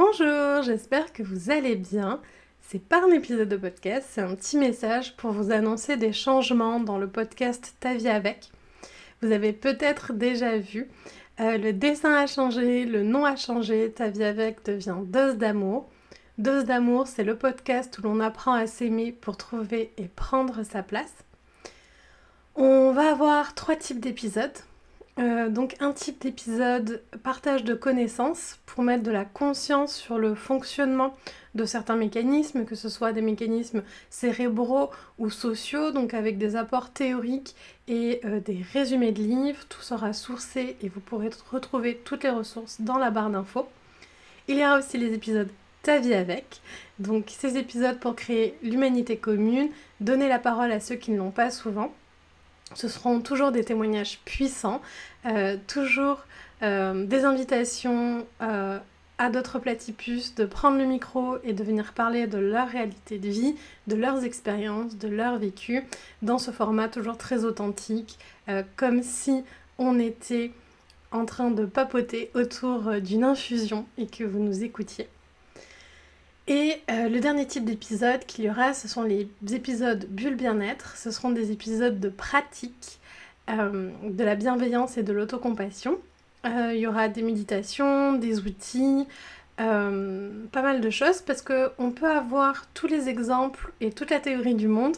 Bonjour, j'espère que vous allez bien. C'est pas un épisode de podcast, c'est un petit message pour vous annoncer des changements dans le podcast Ta vie avec. Vous avez peut-être déjà vu, euh, le dessin a changé, le nom a changé, Ta vie avec devient Dose d'amour. Dose d'amour, c'est le podcast où l'on apprend à s'aimer pour trouver et prendre sa place. On va avoir trois types d'épisodes. Euh, donc un type d'épisode partage de connaissances pour mettre de la conscience sur le fonctionnement de certains mécanismes, que ce soit des mécanismes cérébraux ou sociaux, donc avec des apports théoriques et euh, des résumés de livres. Tout sera sourcé et vous pourrez retrouver toutes les ressources dans la barre d'infos. Il y aura aussi les épisodes Ta vie avec, donc ces épisodes pour créer l'humanité commune, donner la parole à ceux qui ne l'ont pas souvent ce seront toujours des témoignages puissants, euh, toujours euh, des invitations euh, à d'autres platypus de prendre le micro et de venir parler de leur réalité de vie, de leurs expériences, de leur vécu, dans ce format toujours très authentique, comme si on était en train de papoter autour d'une infusion et que vous nous écoutiez. Et euh, le dernier type d'épisode qu'il y aura, ce sont les épisodes bulle bien-être. Ce seront des épisodes de pratique, euh, de la bienveillance et de l'autocompassion. Euh, il y aura des méditations, des outils, pas mal de choses parce qu'on peut avoir tous les exemples et toute la théorie du monde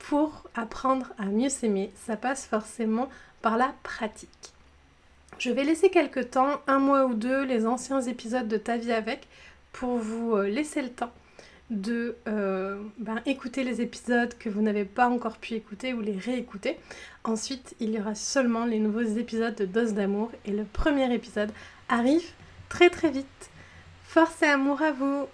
pour apprendre à mieux s'aimer. Ça passe forcément par la pratique. Je vais laisser quelques temps, un mois ou deux, les anciens épisodes de Ta vie avec pour vous euh, laisser le temps de euh, ben, écouter les épisodes que vous n'avez pas encore pu écouter ou les réécouter. Ensuite, il y aura seulement les nouveaux épisodes de Dose d'amour et le premier épisode arrive très très vite. Force et amour à vous